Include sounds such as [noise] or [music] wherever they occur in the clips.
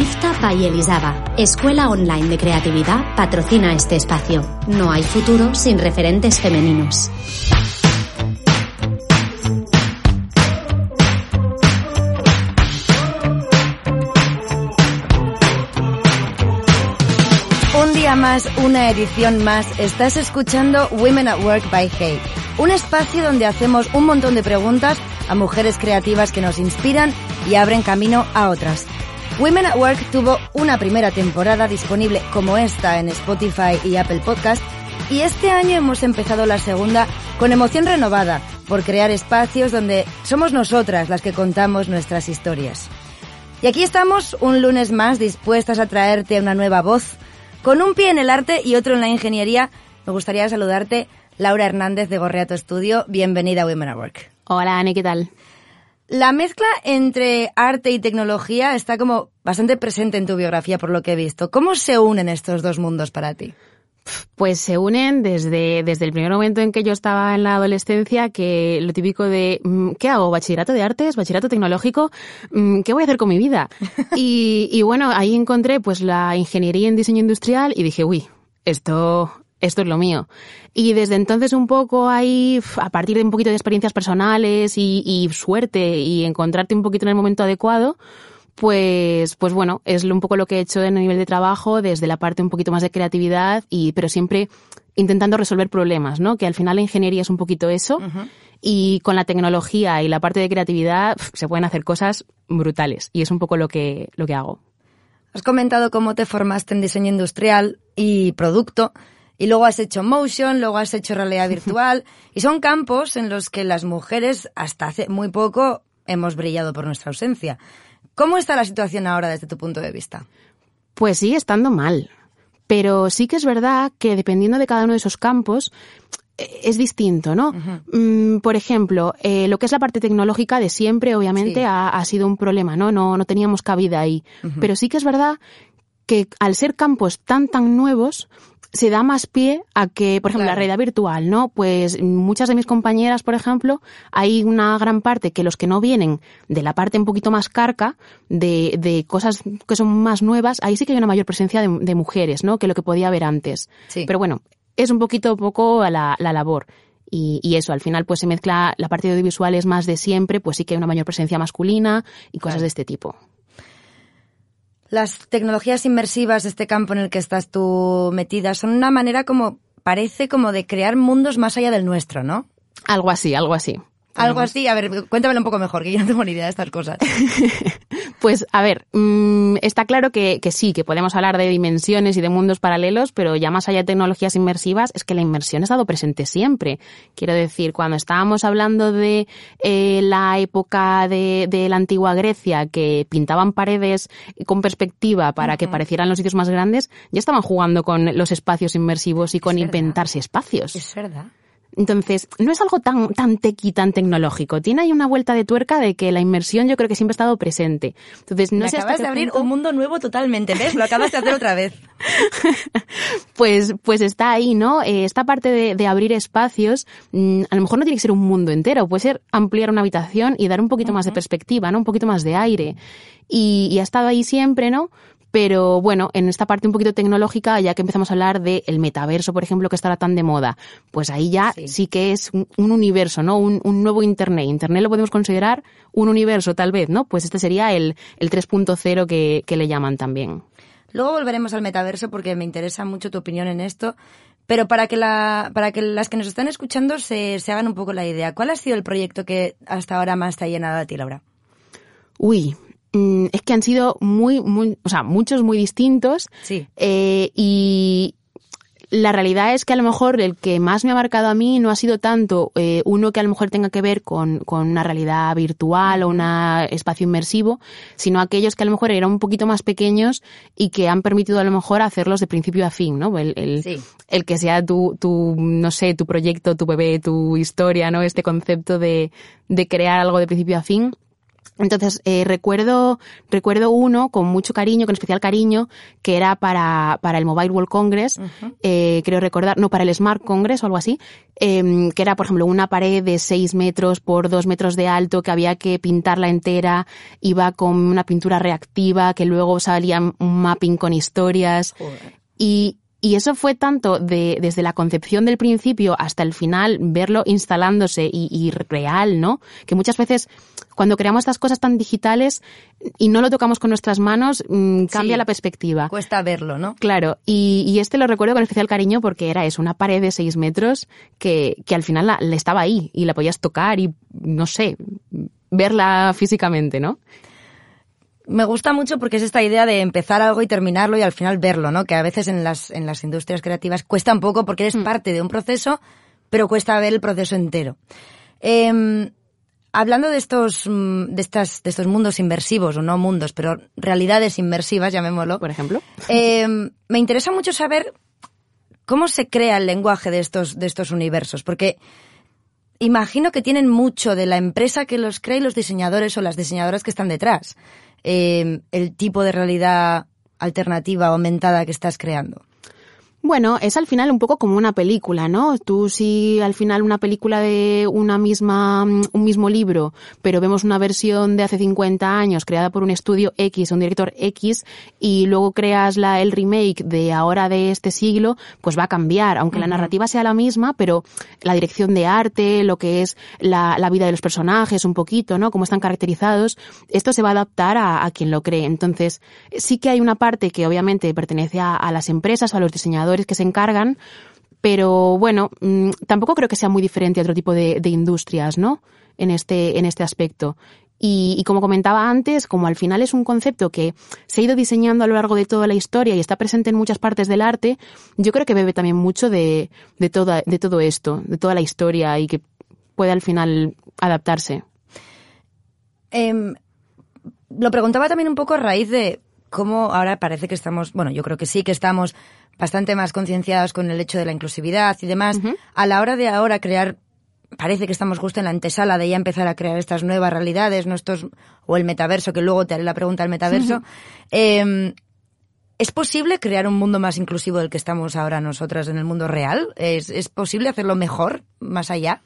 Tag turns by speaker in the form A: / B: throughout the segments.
A: Shifta by Elisaba, escuela online de creatividad, patrocina este espacio. No hay futuro sin referentes femeninos.
B: Un día más, una edición más, estás escuchando Women at Work by Hey, un espacio donde hacemos un montón de preguntas a mujeres creativas que nos inspiran y abren camino a otras. Women at Work tuvo una primera temporada disponible como esta en Spotify y Apple Podcast y este año hemos empezado la segunda con emoción renovada por crear espacios donde somos nosotras las que contamos nuestras historias. Y aquí estamos un lunes más dispuestas a traerte una nueva voz. Con un pie en el arte y otro en la ingeniería, me gustaría saludarte, Laura Hernández de Gorreato Estudio. Bienvenida a Women at Work.
C: Hola, Ani, ¿qué tal?
B: La mezcla entre arte y tecnología está como bastante presente en tu biografía por lo que he visto. ¿Cómo se unen estos dos mundos para ti?
C: Pues se unen desde, desde el primer momento en que yo estaba en la adolescencia, que lo típico de, mm, ¿qué hago? ¿Bachillerato de artes? ¿Bachillerato tecnológico? Mm, ¿Qué voy a hacer con mi vida? [laughs] Y, y bueno, ahí encontré pues la ingeniería en diseño industrial y dije, uy, esto, esto es lo mío. Y desde entonces un poco ahí, a partir de un poquito de experiencias personales y, y, suerte y encontrarte un poquito en el momento adecuado, pues, pues bueno, es un poco lo que he hecho en el nivel de trabajo, desde la parte un poquito más de creatividad, y, pero siempre intentando resolver problemas, ¿no? Que al final la ingeniería es un poquito eso. Uh -huh. Y con la tecnología y la parte de creatividad se pueden hacer cosas brutales. Y es un poco lo que, lo que hago.
B: Has comentado cómo te formaste en diseño industrial y producto. Y luego has hecho motion, luego has hecho realidad [laughs] virtual. y son campos en los que las mujeres hasta hace muy poco hemos brillado por nuestra ausencia. ¿Cómo está la situación ahora desde tu punto de vista?
C: Pues sigue estando mal. Pero sí que es verdad que dependiendo de cada uno de esos campos, es distinto, ¿no? Uh -huh. Por ejemplo, eh, lo que es la parte tecnológica de siempre, obviamente, sí. ha, ha, sido un problema, ¿no? No, no teníamos cabida ahí. Uh -huh. Pero sí que es verdad que al ser campos tan, tan nuevos, se da más pie a que, por ejemplo, claro. la realidad virtual, ¿no? Pues muchas de mis compañeras, por ejemplo, hay una gran parte que los que no vienen de la parte un poquito más carca, de, de cosas que son más nuevas, ahí sí que hay una mayor presencia de, de mujeres, ¿no? Que lo que podía haber antes.
B: Sí.
C: Pero bueno, es un poquito poco la, la labor. Y, y, eso, al final pues se mezcla la parte audiovisual es más de siempre, pues sí que hay una mayor presencia masculina y cosas claro. de este tipo.
B: Las tecnologías inmersivas, este campo en el que estás tú metida, son una manera como, parece como de crear mundos más allá del nuestro, ¿no?
C: Algo así, algo así.
B: Algo así, a ver, cuéntamelo un poco mejor, que yo no tengo ni idea de estas cosas. [laughs]
C: pues, a ver, mmm, está claro que, que, sí, que podemos hablar de dimensiones y de mundos paralelos, pero ya más allá de tecnologías inmersivas, es que la inmersión ha estado presente siempre. Quiero decir, cuando estábamos hablando de eh, la época de, de, la antigua Grecia, que pintaban paredes con perspectiva para uh -huh. que parecieran los sitios más grandes, ya estaban jugando con los espacios inmersivos y con inventarse espacios.
B: Es verdad.
C: Entonces, no es algo tan, tan tequi, tan tecnológico. Tiene ahí una vuelta de tuerca de que la inmersión yo creo que siempre ha estado presente. Entonces, no
B: Me
C: sé
B: acabas de abrir punto... un mundo nuevo totalmente, ¿ves? Lo acabas de hacer otra vez. [laughs]
C: pues, pues está ahí, ¿no? Eh, esta parte de, de abrir espacios, mmm, a lo mejor no tiene que ser un mundo entero, puede ser ampliar una habitación y dar un poquito uh -huh. más de perspectiva, ¿no? Un poquito más de aire. Y, y ha estado ahí siempre, ¿no? Pero bueno, en esta parte un poquito tecnológica, ya que empezamos a hablar del el metaverso, por ejemplo, que estará tan de moda, pues ahí ya sí, sí que es un, un, universo, ¿no? Un, un, nuevo Internet. Internet lo podemos considerar un universo, tal vez, ¿no? Pues este sería el, el 3.0 que, que le llaman también.
B: Luego volveremos al metaverso porque me interesa mucho tu opinión en esto. Pero para que, la, para que las que nos están escuchando se, se hagan un poco la idea, ¿cuál ha sido el proyecto que hasta ahora más te ha llenado a ti, Laura?
C: Uy, es que han sido muy, muy, o sea, muchos muy distintos.
B: Sí.
C: Eh, y la realidad es que a lo mejor el que más me ha marcado a mí no ha sido tanto eh, uno que a lo mejor tenga que ver con, con una realidad virtual o un espacio inmersivo, sino aquellos que a lo mejor eran un poquito más pequeños y que han permitido a lo mejor hacerlos de principio a fin, ¿no? El, el,
B: sí.
C: el que sea tu, tu, no sé, tu proyecto, tu bebé, tu historia, ¿no? Este concepto de, de crear algo de principio a fin Entonces, eh, recuerdo, recuerdo uno con mucho cariño, con especial cariño, que era para, para el Mobile World Congress, eh, creo recordar, no, para el Smart Congress o algo así, em, que era, por ejemplo, una pared de 6 metros por 2 metros de alto que había que pintarla entera, iba con una pintura reactiva, que luego salía un mapping con historias. Y, y eso fue tanto de, desde la concepción del principio hasta el final, verlo instalándose y, y, real, ¿no? Que muchas veces cuando creamos estas cosas tan digitales y no lo tocamos con nuestras manos, mmm, cambia
B: Sí.
C: la perspectiva.
B: Cuesta verlo, ¿no?
C: Claro, y, y este lo recuerdo con especial cariño porque era eso, una pared de seis metros que, que al final la, la estaba ahí y la podías tocar y, no sé, verla físicamente, ¿no?
B: Me gusta mucho porque es esta idea de empezar algo y terminarlo y al final verlo, ¿no? Que a veces en las, en las industrias creativas cuesta un poco porque eres parte de un proceso, pero cuesta ver el proceso entero. Eh, hablando de estos, mm, de estas, de estos mundos inmersivos, o no mundos, pero realidades inmersivas, llamémoslo.
C: Por ejemplo.
B: Eh, me interesa mucho saber cómo se crea el lenguaje de estos, de estos universos, porque imagino que tienen mucho de la empresa que los crea y los diseñadores o las diseñadoras que están detrás. Eh, el tipo de realidad alternativa aumentada que estás creando.
C: Bueno, es al final un poco como una película, ¿no? Tú si al final una película de una misma, mm, un mismo libro, pero vemos una versión de hace 50 años creada por un estudio X, un director X, y luego creas la, el remake de ahora de este siglo, pues va a cambiar, aunque la narrativa sea la misma, pero la dirección de arte, lo que es la, la vida de los personajes, un poquito, ¿no? Cómo están caracterizados, esto se va a adaptar a, a quien lo cree. Entonces, sí que hay una parte que obviamente pertenece a, a las empresas, a los diseñadores, que se encargan, pero bueno, mmm, tampoco creo que sea muy diferente a otro tipo de, industrias, ¿no? En este, en este aspecto. Y, y, como comentaba antes, como al final es un concepto que se ha ido diseñando a lo largo de toda la historia y está presente en muchas partes del arte, yo creo que bebe también mucho de, de, toda, de todo esto, de toda la historia y que puede al final adaptarse.
B: Eh, lo preguntaba también un poco a raíz de cómo ahora parece que estamos, bueno, yo creo que sí que estamos bastante más concienciados con el hecho de la inclusividad y demás. Uh -huh. A la hora de ahora crear, parece que estamos justo en la antesala de ya empezar a crear estas nuevas realidades, nuestros, o el metaverso, que luego te haré la pregunta del metaverso. Uh -huh. eh, ¿Es posible crear un mundo más inclusivo del que estamos ahora nosotras en el mundo real? ¿Es, es posible hacerlo mejor, más allá?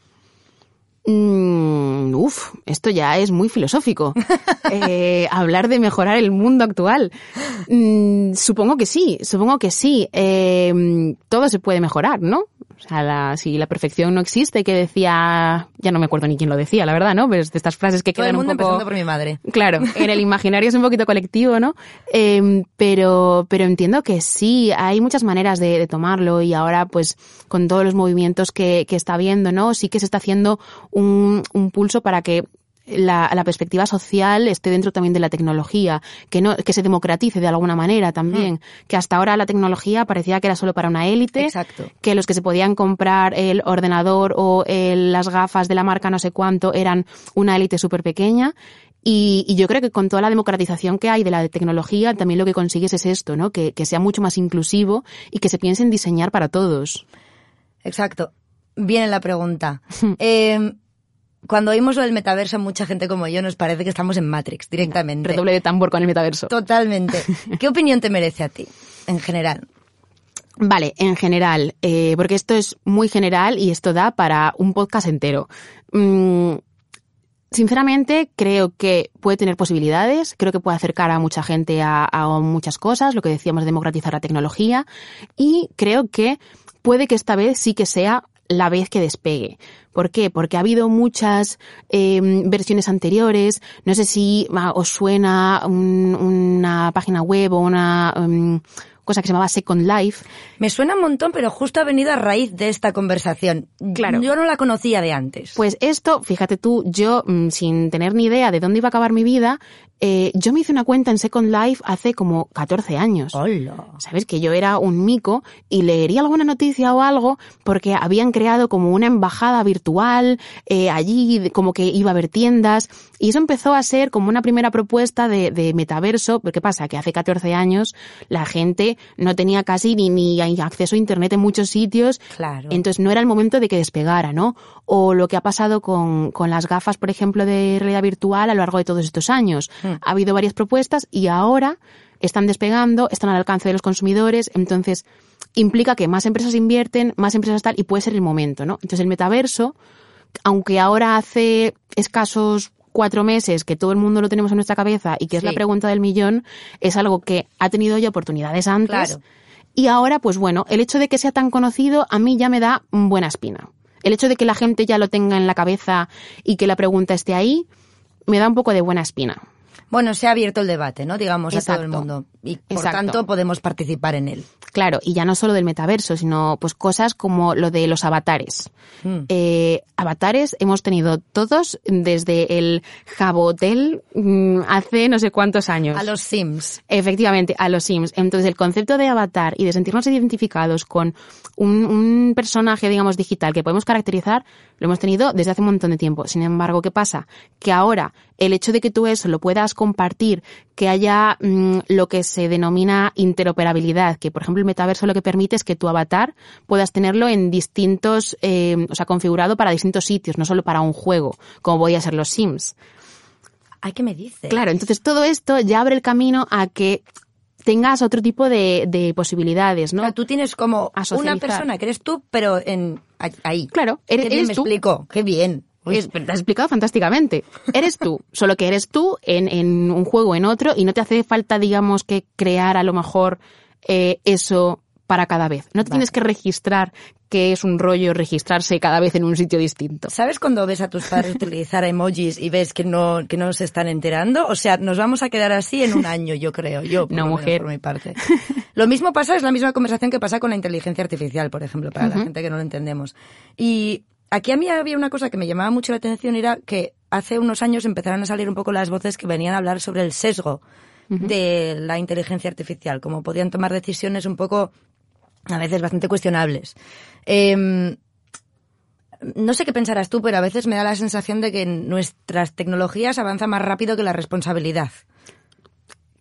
C: Mm, uf, esto ya es muy filosófico. [laughs] eh, hablar de mejorar el mundo actual. Mm, supongo que sí, supongo que sí. Eh, todo se puede mejorar, ¿no? O sea, la, si la perfección no existe, que decía, ya no me acuerdo ni quién lo decía, la verdad, ¿no? Pero es de estas frases que
B: Todo
C: quedan
B: el mundo
C: un poco...
B: empezando por mi madre.
C: Claro, en el imaginario es un poquito colectivo, ¿no? Eh, pero, pero entiendo que sí, hay muchas maneras de, de, tomarlo y ahora, pues, con todos los movimientos que, que está habiendo, ¿no? Sí que se está haciendo un, un pulso para que la, la, perspectiva social esté dentro también de la tecnología, que no, que se democratice de alguna manera también, mm. que hasta ahora la tecnología parecía que era solo para una élite,
B: Exacto.
C: que los que se podían comprar el ordenador o el, las gafas de la marca no sé cuánto eran una élite súper pequeña. Y, y, yo creo que con toda la democratización que hay de la tecnología, también lo que consigues es esto, ¿no? Que, que sea mucho más inclusivo y que se piense en diseñar para todos.
B: Exacto. Viene la pregunta. eh, cuando oímos lo del metaverso, mucha gente como yo nos parece que estamos en Matrix directamente.
C: Redoble de tambor con el metaverso.
B: Totalmente. [laughs] ¿Qué opinión te merece a ti, en general?
C: Vale, en general, eh, porque esto es muy general y esto da para un podcast entero. Mm, sinceramente, creo que puede tener posibilidades, creo que puede acercar a mucha gente a, a muchas cosas, lo que decíamos, democratizar la tecnología, y creo que puede que esta vez sí que sea la vez que despegue. ¿Por qué? Porque ha habido muchas eh, versiones anteriores. No sé si uh, os suena un, una página web o una um, cosa que se llamaba Second Life.
B: Me suena un montón, pero justo ha venido a raíz de esta conversación.
C: Claro.
B: Yo no la conocía de antes.
C: Pues esto, fíjate tú, yo mm, sin tener ni idea de dónde iba a acabar mi vida, Eh, yo me hice una cuenta en Second Life hace como 14 años.
B: Hola.
C: ¿Sabes? Que yo era un mico y leería alguna noticia o algo porque habían creado como una embajada virtual eh, allí, como que iba a haber tiendas. Y eso empezó a ser como una primera propuesta de, de metaverso. ¿Qué pasa? Que hace 14 años la gente no tenía casi ni, ni acceso a Internet en muchos sitios.
B: Claro.
C: Entonces no era el momento de que despegara, ¿no? O lo que ha pasado con, con las gafas, por ejemplo, de realidad virtual a lo largo de todos estos años. Ha habido varias propuestas y ahora están despegando, están al alcance de los consumidores, entonces implica que más empresas invierten, más empresas tal, y puede ser el momento, ¿no? Entonces el metaverso, aunque ahora hace escasos cuatro meses que todo el mundo lo tenemos en nuestra cabeza y que es la pregunta del millón, es algo que ha tenido ya oportunidades antes.
B: Claro.
C: Y ahora, pues bueno, el hecho de que sea tan conocido a mí ya me da buena espina. El hecho de que la gente ya lo tenga en la cabeza y que la pregunta esté ahí, me da un poco de buena espina.
B: Bueno, se ha abierto el debate, ¿no? Digamos a todo el mundo. Y por
C: Exacto.
B: tanto podemos participar en él.
C: Claro, y ya no solo del metaverso, sino pues cosas como lo de los avatares.
B: Mm.
C: Eh, avatares hemos tenido todos desde el Jabotel mm, hace no sé cuántos años.
B: A los Sims.
C: Efectivamente, a los Sims. Entonces, el concepto de avatar y de sentirnos identificados con un, un personaje, digamos, digital que podemos caracterizar, lo hemos tenido desde hace un montón de tiempo. Sin embargo, ¿qué pasa? Que ahora el hecho de que tú eso lo puedas compartir, que haya mm, lo que se denomina interoperabilidad, que por ejemplo el metaverso lo que permite es que tu avatar puedas tenerlo en distintos, eh, o sea, configurado para distintos sitios, no solo para un juego, como podía ser los Sims.
B: Ay, ¿qué me dices?
C: Claro, entonces todo esto ya abre el camino a que tengas otro tipo de, de posibilidades,
B: O
C: ¿no?
B: sea, tú tienes como una persona que eres tú, pero en ahí.
C: Claro, eres-
B: Qué bien
C: eres
B: me
C: tú.
B: explico. Qué bien.
C: Pero te has explicado fantásticamente. Eres tú, solo que eres tú en, en un juego o en otro y no te hace falta, digamos, que crear a lo mejor eh, eso para cada vez. No te
B: Vale.
C: tienes que registrar, que es un rollo registrarse cada vez en un sitio distinto.
B: ¿Sabes cuando ves a tus padres utilizar emojis y ves que no, que no se están enterando? O sea, nos vamos a quedar así en un año, yo creo, yo por,
C: No, mujer.
B: por mi parte. Lo mismo pasa, es la misma conversación que pasa con la inteligencia artificial, por ejemplo, para la gente que no lo entendemos. Y aquí a mí había una cosa que me llamaba mucho la atención, era que hace unos años empezaron a salir un poco las voces que venían a hablar sobre el sesgo de la inteligencia artificial, como podían tomar decisiones un poco, a veces bastante cuestionables. Em, no sé qué pensarás tú, pero a veces me da la sensación de que nuestras tecnologías avanzan más rápido que la responsabilidad.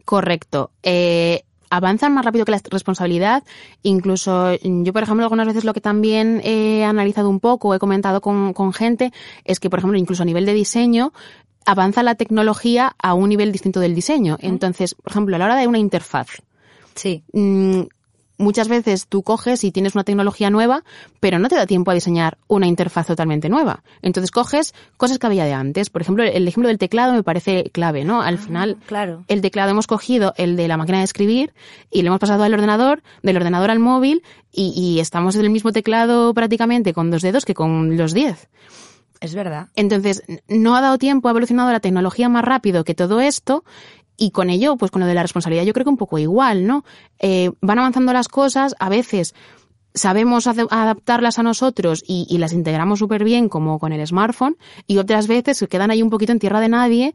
C: Correcto. Eh, avanzan más rápido que la responsabilidad. Incluso yo, por ejemplo, algunas veces lo que también he analizado un poco, he comentado con, con gente, es que, por ejemplo, incluso a nivel de diseño, avanza la tecnología a un nivel distinto del diseño. Entonces, por ejemplo, a la hora de una interfaz,
B: Sí.
C: Muchas veces tú coges y tienes una tecnología nueva, pero no te da tiempo a diseñar una interfaz totalmente nueva. Entonces coges cosas que había de antes. Por ejemplo, el ejemplo del teclado me parece clave, ¿no? Al final,
B: claro.
C: el teclado hemos cogido el de la máquina de escribir y lo hemos pasado al ordenador, del ordenador al móvil y, y estamos en el mismo teclado prácticamente con dos dedos que con los diez.
B: Es verdad.
C: Entonces, no ha dado tiempo, ha evolucionado la tecnología más rápido que todo esto y con ello, pues con lo de la responsabilidad yo creo que un poco igual, ¿no? Eh, van avanzando las cosas, a veces sabemos adaptarlas a nosotros y, y las integramos súper bien como con el smartphone y otras veces se quedan ahí un poquito en tierra de nadie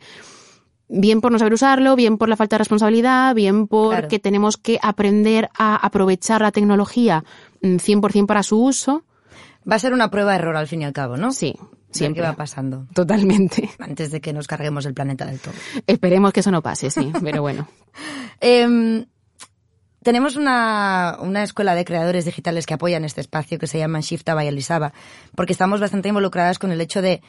C: bien por no saber usarlo, bien por la falta de responsabilidad, bien porque
B: Claro.
C: tenemos que aprender a aprovechar la tecnología mm, 100% para su uso.
B: Va a ser una prueba de error al fin y al cabo, ¿no?
C: Sí, siempre.
B: qué va pasando.
C: Totalmente.
B: Antes de que nos carguemos el planeta del todo.
C: Esperemos que eso no pase, sí, pero bueno. [laughs]
B: Em, tenemos una, una escuela de creadores digitales que apoyan este espacio que se llama Shifta by Elisaba, porque estamos bastante involucradas con el hecho de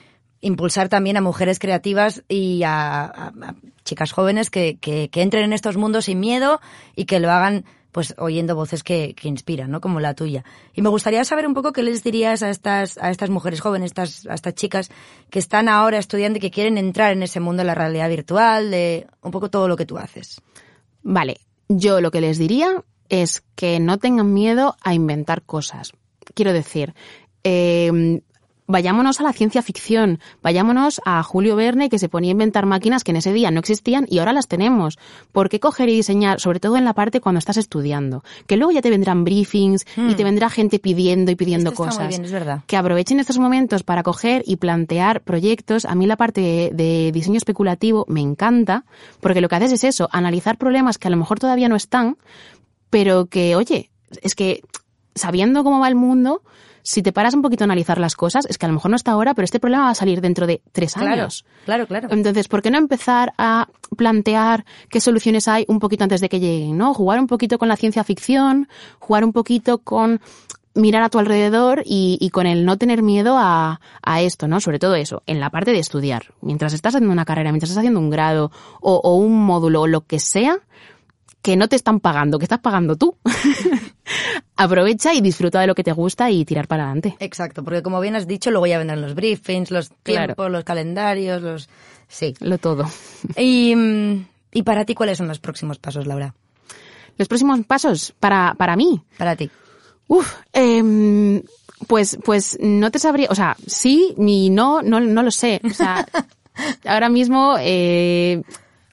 B: impulsar también a mujeres creativas y a, a- a chicas jóvenes que, que, que entren en estos mundos sin miedo y que lo hagan pues oyendo voces que, que inspiran, ¿no? Como la tuya. Y me gustaría saber un poco qué les dirías a estas, a estas mujeres jóvenes, estas, a estas chicas que están ahora estudiando y que quieren entrar en ese mundo de la realidad virtual, de un poco todo lo que tú haces.
C: Vale, yo lo que les diría es que no tengan miedo a inventar cosas. Quiero decir, eh, vayámonos a la ciencia ficción, vayámonos a Julio Verne que se ponía a inventar máquinas que en ese día no existían y ahora las tenemos. ¿Por qué coger y diseñar, sobre todo en la parte cuando estás estudiando? Que luego ya te vendrán briefings y te vendrá gente pidiendo y pidiendo
B: Esto está
C: cosas.
B: muy bien, es verdad.
C: Que aprovechen estos momentos para coger y plantear proyectos. A mí la parte de, de diseño especulativo me encanta porque lo que haces es eso, analizar problemas que a lo mejor todavía no están, pero que, oye, es que sabiendo cómo va el mundo, si te paras un poquito a analizar las cosas, es que a lo mejor no está ahora, pero este problema va a salir dentro de tres
B: Claro,
C: años.
B: claro, claro.
C: Entonces, ¿por qué no empezar a plantear qué soluciones hay un poquito antes de que lleguen, ¿no? Jugar un poquito con la ciencia ficción, jugar un poquito con mirar a tu alrededor y, y con el no tener miedo a, a esto, ¿no? Sobre todo eso, en la parte de estudiar. Mientras estás haciendo una carrera, mientras estás haciendo un grado o, o un módulo o lo que sea, que no te están pagando, que estás pagando tú. [laughs] Aprovecha y disfruta de lo que te gusta y tirar para adelante.
B: Exacto, porque como bien has dicho, luego ya vendrán los briefings, los
C: Claro.
B: tiempos, los calendarios, los... Sí.
C: Lo todo.
B: Y, ¿Y para ti cuáles son los próximos pasos, Laura?
C: Los próximos pasos para, para mí.
B: Para ti.
C: Uf, em, pues, pues no te sabría, o sea, sí ni no, no, no lo sé. O sea, [laughs] ahora mismo eh,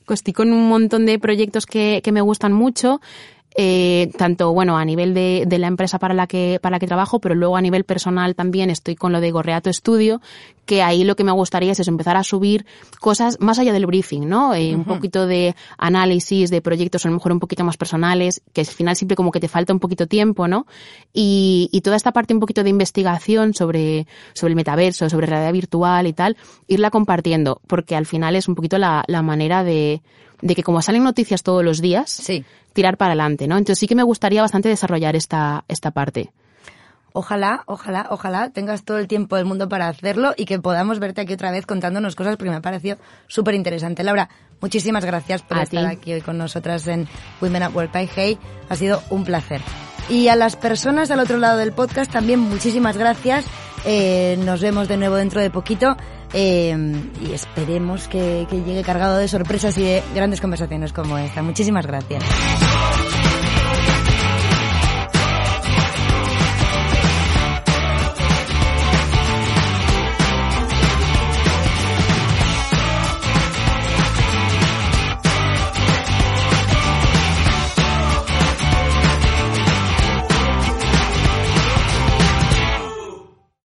C: estoy con un montón de proyectos que, que me gustan mucho. Eh, tanto bueno a nivel de, de la empresa para la que para la que trabajo pero luego a nivel personal también estoy con lo de Gorreato Studio que ahí lo que me gustaría es eso, empezar a subir cosas más allá del briefing no Eh, un poquito de análisis de proyectos a lo mejor un poquito más personales que al final siempre como que te falta un poquito tiempo no y, y toda esta parte un poquito de investigación sobre sobre el metaverso sobre realidad virtual y tal irla compartiendo porque al final es un poquito la, la manera de de que como salen noticias todos los días
B: Sí.
C: tirar para adelante, ¿no? Entonces sí que me gustaría bastante desarrollar esta, esta parte.
B: Ojalá, ojalá, ojalá tengas todo el tiempo del mundo para hacerlo y que podamos verte aquí otra vez contándonos cosas porque me ha parecido súper interesante. Laura, muchísimas gracias por
C: A
B: estar
C: ti.
B: aquí hoy con nosotras en Women at Work by Hey. Ha sido un placer. Y a las personas al otro lado del podcast también muchísimas gracias. Eh, nos vemos de nuevo dentro de poquito eh, y esperemos que, que llegue cargado de sorpresas y de grandes conversaciones como esta. Muchísimas gracias.